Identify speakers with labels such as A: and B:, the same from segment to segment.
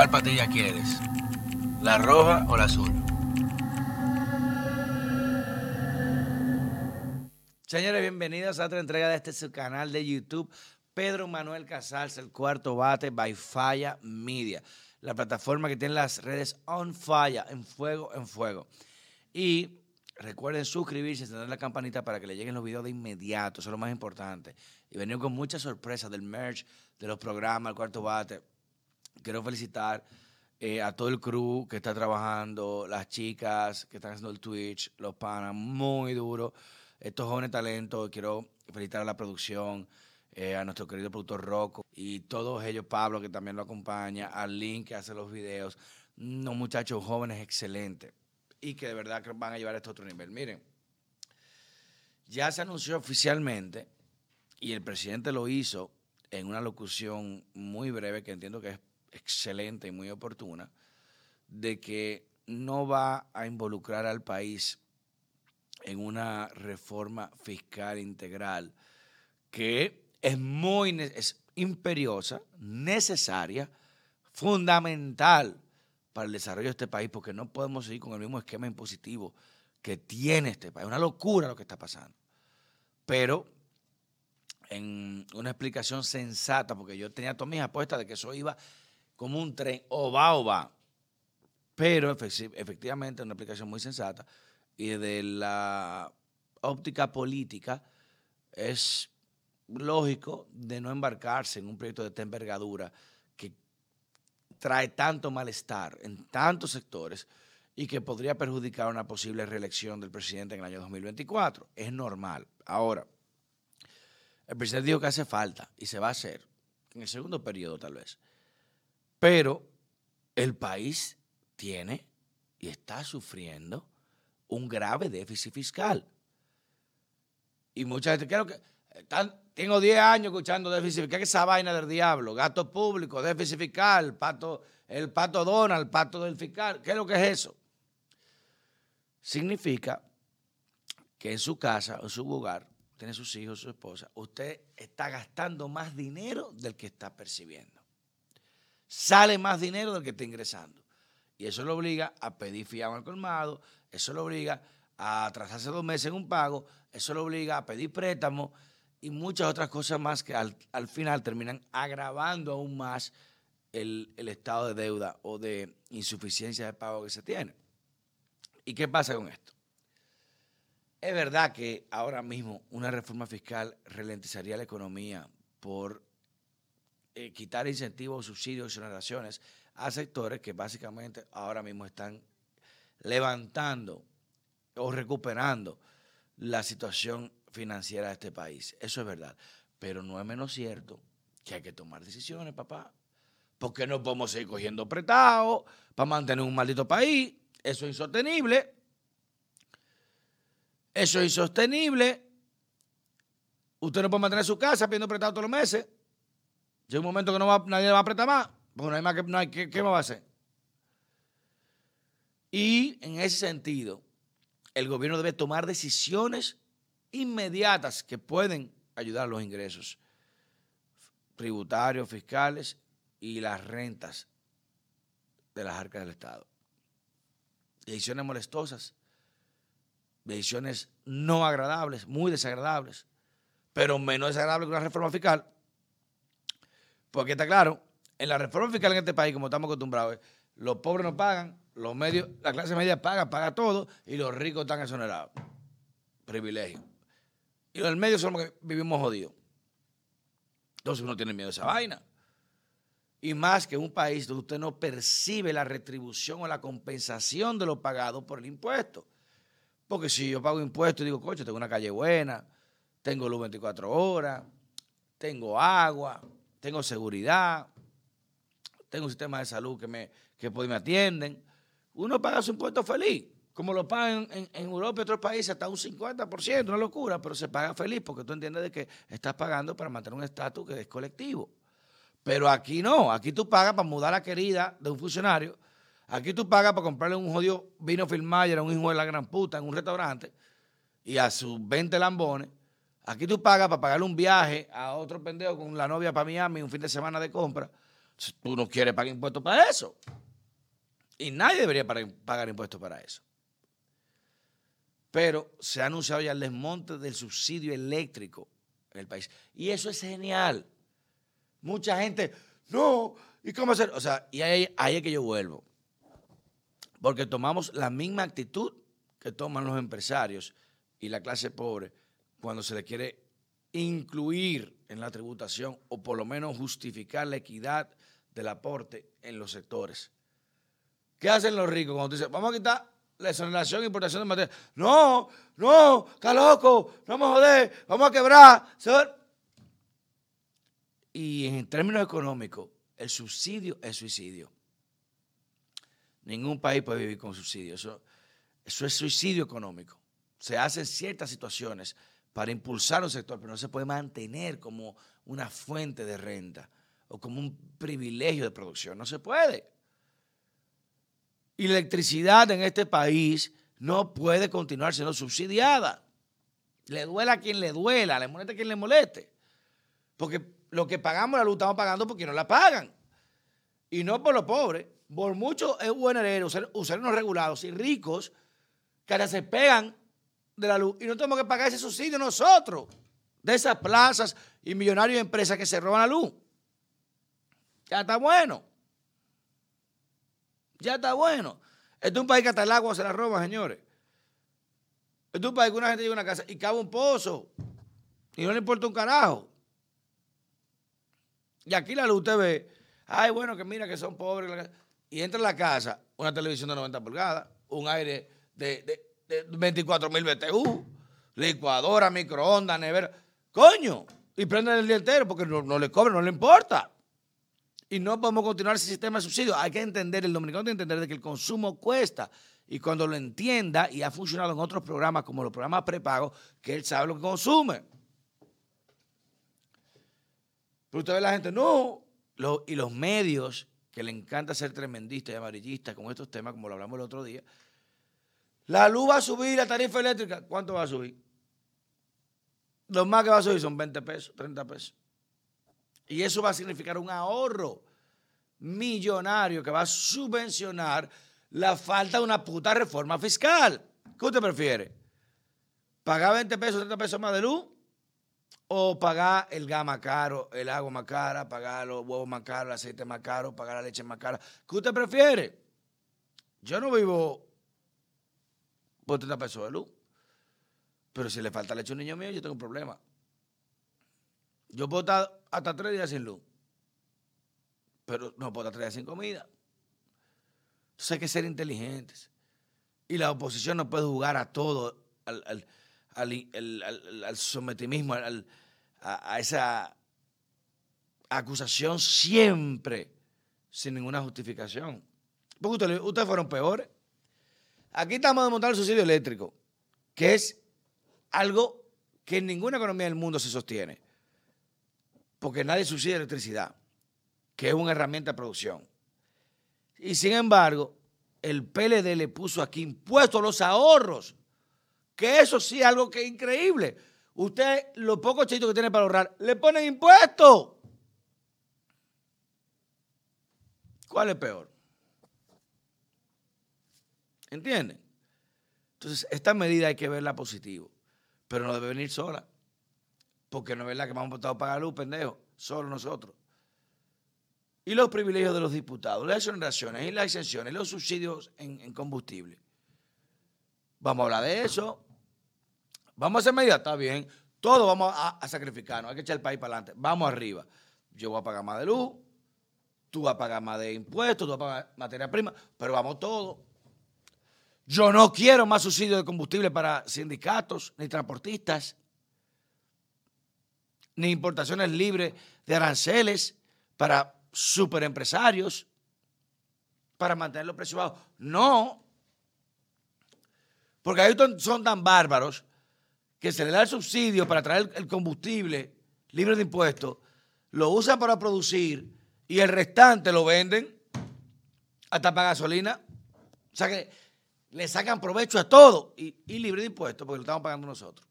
A: ¿Cuál patilla quieres? ¿La roja o la azul? Señores, bienvenidos a otra entrega de este su canal de YouTube. Pedro Manuel Casals, el cuarto bate by Falla Media, la plataforma que tiene las redes on fire, en fuego, en fuego. Y recuerden suscribirse tener la campanita para que le lleguen los videos de inmediato, eso es lo más importante. Y venimos con muchas sorpresas del merch, de los programas, el cuarto bate. Quiero felicitar eh, a todo el crew que está trabajando, las chicas que están haciendo el Twitch, los panas, muy duro. Estos jóvenes talentos, quiero felicitar a la producción, eh, a nuestro querido productor Rocco y todos ellos, Pablo que también lo acompaña, al Link que hace los videos, unos muchachos jóvenes excelentes y que de verdad van a llevar esto a otro nivel. Miren, ya se anunció oficialmente y el presidente lo hizo en una locución muy breve que entiendo que es excelente y muy oportuna, de que no va a involucrar al país en una reforma fiscal integral que es muy es imperiosa, necesaria, fundamental para el desarrollo de este país, porque no podemos seguir con el mismo esquema impositivo que tiene este país. Es una locura lo que está pasando. Pero en una explicación sensata, porque yo tenía todas mis apuestas de que eso iba como un tren, o va o va. Pero efectivamente, una explicación muy sensata y de la óptica política es lógico de no embarcarse en un proyecto de esta envergadura que trae tanto malestar en tantos sectores y que podría perjudicar una posible reelección del presidente en el año 2024. Es normal. Ahora, el presidente dijo que hace falta y se va a hacer en el segundo periodo tal vez. Pero el país tiene y está sufriendo un grave déficit fiscal. Y mucha gente, creo que tengo 10 años escuchando déficit fiscal. ¿Qué es esa vaina del diablo? Gasto público, déficit fiscal, pato, el pato Donald, el pato del fiscal. ¿Qué es lo que es eso? Significa que en su casa, en su hogar, tiene sus hijos, su esposa, usted está gastando más dinero del que está percibiendo. Sale más dinero del que está ingresando. Y eso lo obliga a pedir fiado al colmado, eso lo obliga a atrasarse dos meses en un pago, eso lo obliga a pedir préstamos y muchas otras cosas más que al, final terminan agravando aún más el, el, estado de deuda o de insuficiencia de pago que se tiene. ¿Y qué pasa con esto? Es verdad que ahora mismo una reforma fiscal ralentizaría la economía por eh, quitar incentivos, subsidios, exoneraciones a sectores que básicamente ahora mismo están levantando o recuperando la situación financiera de este país. Eso es verdad. Pero no es menos cierto que hay que tomar decisiones, papá. Porque no podemos seguir cogiendo prestados para mantener un maldito país. Eso es insostenible. Eso es insostenible. Usted no puede mantener su casa pidiendo prestado todos los meses. Llega un momento que no va, nadie va a prestar más. Porque no hay más que, no hay, ¿qué, ¿qué va a hacer? Y en ese sentido, el gobierno debe tomar decisiones inmediatas que pueden ayudar a los ingresos tributarios, fiscales y las rentas de las arcas del Estado. Decisiones molestosas, decisiones no agradables, muy desagradables, pero menos desagradables que una reforma fiscal. Porque está claro, en la reforma fiscal en este país, como estamos acostumbrados, los pobres no pagan, los medios, la clase media paga, paga todo, y los ricos están exonerados. Privilegio. Y los del medio somos que vivimos jodidos. Entonces uno tiene miedo de esa vaina. Y más que un país donde usted no percibe la retribución o la compensación de lo pagado por el impuesto. Porque si yo pago impuestos y digo, coche, tengo una calle buena, tengo luz 24 horas, tengo agua, tengo seguridad, tengo un sistema de salud que me, que me atienden, uno paga su impuesto feliz, como lo pagan en, Europa y otros países, hasta un 50%, una locura, pero se paga feliz porque tú entiendes de que estás pagando para mantener un estatus que es colectivo. Pero aquí no, aquí tú pagas para mudar la querida de un funcionario, aquí tú pagas para comprarle un jodido vino Filmayer a un hijo de la gran puta en un restaurante y a sus 20 lambones. Aquí tú pagas para pagarle un viaje a otro pendejo con la novia para Miami un fin de semana de compra Tú no quieres pagar impuestos para eso. Y nadie debería pagar impuestos para eso. Pero se ha anunciado ya el desmonte del subsidio eléctrico en el país. Y eso es genial. Mucha gente, no, ¿y cómo hacer? O sea, y ahí, ahí es que yo vuelvo. Porque tomamos la misma actitud que toman los empresarios y la clase pobre cuando se le quiere incluir en la tributación o por lo menos justificar la equidad del aporte en los sectores. ¿Qué hacen los ricos cuando dicen, vamos a quitar la exoneración e importación de materia? No, no, está loco, no a joder, vamos a quebrar. Y en términos económicos, el subsidio es suicidio. Ningún país puede vivir con subsidio. Eso, eso es suicidio económico. Se hacen ciertas situaciones para impulsar un sector, pero no se puede mantener como una fuente de renta o como un privilegio de producción. No se puede. Y la electricidad en este país no puede continuar siendo subsidiada. Le duela a quien le duela, le moleste a quien le moleste. Porque lo que pagamos la luz estamos pagando porque no la pagan. Y no por los pobres. Por mucho es buen usar, usar unos regulados y ricos que ahora se pegan de la luz y no tenemos que pagar ese subsidio nosotros, de esas plazas y millonarios de empresas que se roban la luz. Ya está bueno. Ya está bueno. Este es un país que hasta el agua se la roba, señores. Este es un país que una gente llega a una casa y cabe un pozo y no le importa un carajo. Y aquí la luz usted ve, ay, bueno, que mira que son pobres. Y entra en la casa una televisión de 90 pulgadas, un aire de 24 mil BTU, licuadora, microondas, nevera. Coño, y prenden el día entero porque no, le cobran, no le importa. Y no podemos continuar ese sistema de subsidio. Hay que entender, el dominicano tiene que entender de que el consumo cuesta. Y cuando lo entienda, y ha funcionado en otros programas como los programas prepago, que él sabe lo que consume. Pero usted ve la gente, no. y los medios, que le encanta ser tremendistas y amarillistas con estos temas, como lo hablamos el otro día, la luz va a subir, la tarifa eléctrica, ¿cuánto va a subir? Lo más que va a subir son 20 pesos, 30 pesos. Y eso va a significar un ahorro millonario que va a subvencionar la falta de una puta reforma fiscal. ¿Qué usted prefiere? ¿Pagar 20 pesos, 30 pesos más de luz? ¿O pagar el gas más caro, el agua más cara, pagar los huevos más caros, el aceite más caro, pagar la leche más cara? ¿Qué usted prefiere? Yo no vivo por 30 pesos de luz. Pero si le falta leche a un niño mío, yo tengo un problema. Yo puedo estar hasta tres días sin luz. Pero no puedo estar tres días sin comida. Entonces hay que ser inteligentes. Y la oposición no puede jugar a todo, al, al, sometimismo, a, esa acusación siempre sin ninguna justificación. Porque ustedes fueron peores. Aquí estamos de el subsidio eléctrico, que es algo que en ninguna economía del mundo se sostiene, porque nadie subsidia electricidad, que es una herramienta de producción. Y sin embargo, el PLD le puso aquí impuesto a los ahorros, que eso sí es algo que es increíble. Usted, los pocos chitos que tiene para ahorrar, le ponen impuestos. ¿Cuál es peor? ¿Entienden? Entonces, esta medida hay que verla positivo, pero no debe venir sola. Porque no es verdad que vamos a pagar luz, pendejo, solo nosotros. Y los privilegios de los diputados, las exoneraciones y las exenciones, los subsidios en, combustible. Vamos a hablar de eso. Vamos a hacer medidas, está bien. Todo vamos a, a sacrificarnos, hay que echar el país para adelante. Vamos arriba. Yo voy a pagar más de luz, tú vas a pagar más de impuestos, tú vas a pagar materia prima, pero vamos todos yo no quiero más subsidio de combustible para sindicatos ni transportistas, ni importaciones libres de aranceles para superempresarios, para mantener los precios bajos. No, porque ahí son tan bárbaros que se le da el subsidio para traer el combustible libre de impuestos, lo usan para producir y el restante lo venden hasta para gasolina. O sea que le sacan provecho a todo y, libre de impuestos porque lo estamos pagando nosotros.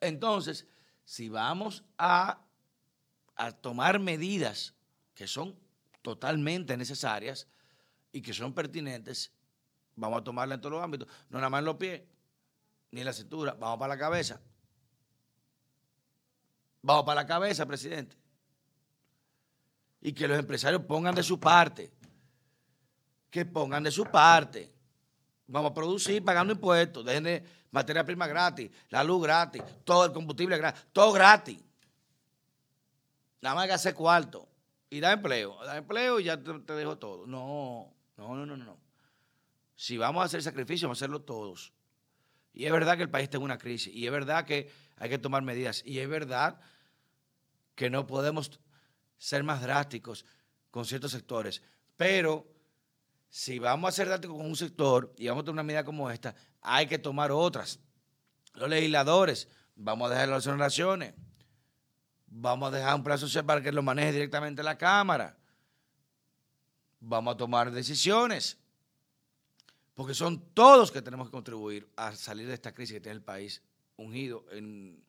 A: Entonces, si vamos a a tomar medidas que son totalmente necesarias y que son pertinentes, vamos a tomarla en todos los ámbitos, no nada más en los pies, ni en la cintura, vamos para la cabeza. Vamos para la cabeza, presidente. Y que los empresarios pongan de su parte. Que pongan de su parte. Vamos a producir pagando impuestos, dejen de materia prima gratis, la luz gratis, todo el combustible gratis, todo gratis. Nada más que hacer cuarto y da empleo, da empleo y ya te, dejo todo. No, no, no, no, no. Si vamos a hacer sacrificio, vamos a hacerlo todos. Y es verdad que el país está en una crisis, y es verdad que hay que tomar medidas, y es verdad que no podemos ser más drásticos con ciertos sectores, pero si vamos a ser drásticos con un sector y vamos a tomar una medida como esta, hay que tomar otras. Los legisladores, vamos a dejar las exoneraciones, vamos a dejar un plazo social para que lo maneje directamente la Cámara, vamos a tomar decisiones, porque son todos que tenemos que contribuir a salir de esta crisis que tiene el país ungido en,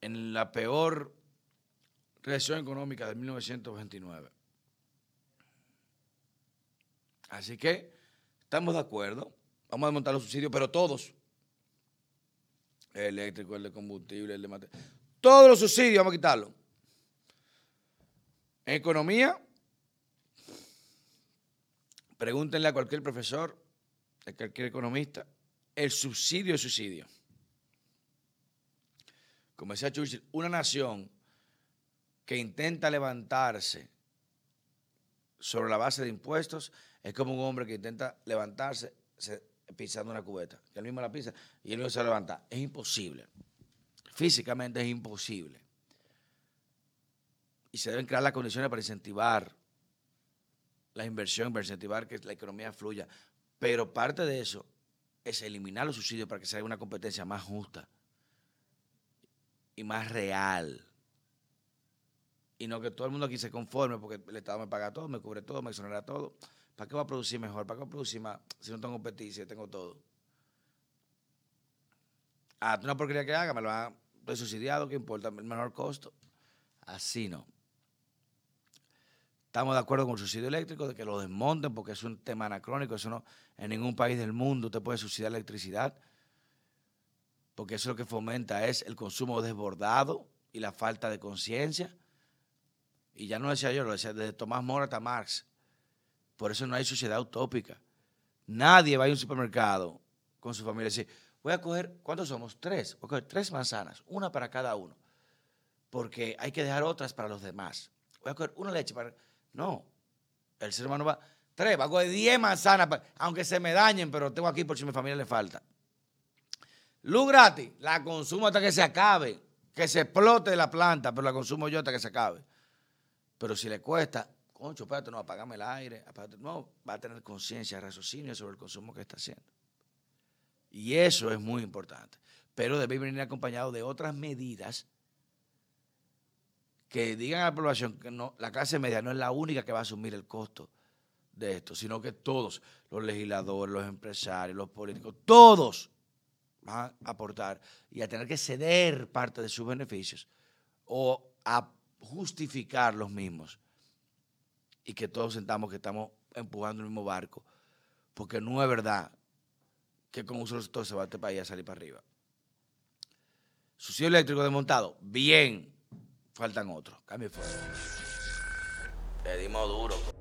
A: en la peor recesión económica de 1929. Así que estamos de acuerdo, vamos a desmontar los subsidios, pero todos, el eléctrico, el de combustible, el de material, todos los subsidios vamos a quitarlos. En economía, pregúntenle a cualquier profesor, a cualquier economista, el subsidio es subsidio. Como decía Churchill, una nación que intenta levantarse sobre la base de impuestos es como un hombre que intenta levantarse pisando una cubeta, que él mismo la pisa y él mismo se levanta. Es imposible. Físicamente es imposible. Y se deben crear las condiciones para incentivar la inversión, para incentivar que la economía fluya. Pero parte de eso es eliminar los subsidios para que sea una competencia más justa y más real y no que todo el mundo aquí se conforme porque el Estado me paga todo, me cubre todo, me exonera todo. ¿Para qué va a producir mejor? ¿Para qué va a producir más si no tengo petición, tengo todo? Ah, una porquería que haga, me lo haga subsidiado, ¿qué importa? El menor costo. Así no. Estamos de acuerdo con el subsidio eléctrico, de que lo desmonten porque es un tema anacrónico. Eso no, en ningún país del mundo usted puede subsidiar electricidad, porque eso lo que fomenta es el consumo desbordado y la falta de conciencia y ya no decía yo, lo decía desde Tomás Mora hasta Marx. Por eso no hay sociedad utópica. Nadie va a un supermercado con su familia y decir, voy a coger, ¿cuántos somos? Tres. Voy a coger tres manzanas, una para cada uno. Porque hay que dejar otras para los demás. Voy a coger una leche para... No, el ser humano va... Tres, va a coger diez manzanas, aunque se me dañen, pero tengo aquí por si a mi familia le falta. Luz gratis, la consumo hasta que se acabe, que se explote la planta, pero la consumo yo hasta que se acabe. Pero si le cuesta, concho, espérate, no, apagame el aire, no, va a tener conciencia, raciocinio sobre el consumo que está haciendo. Y eso es muy importante. Pero debe venir acompañado de otras medidas que digan a la población que no, la clase media no es la única que va a asumir el costo de esto, sino que todos, los legisladores, los empresarios, los políticos, todos van a aportar y a tener que ceder parte de sus beneficios o a justificar los mismos y que todos sentamos que estamos empujando el mismo barco, porque no es verdad que con un solo sector se va este país a salir para arriba. Sucio eléctrico desmontado, bien, faltan otros. Cambio fuera. Le dimos duro.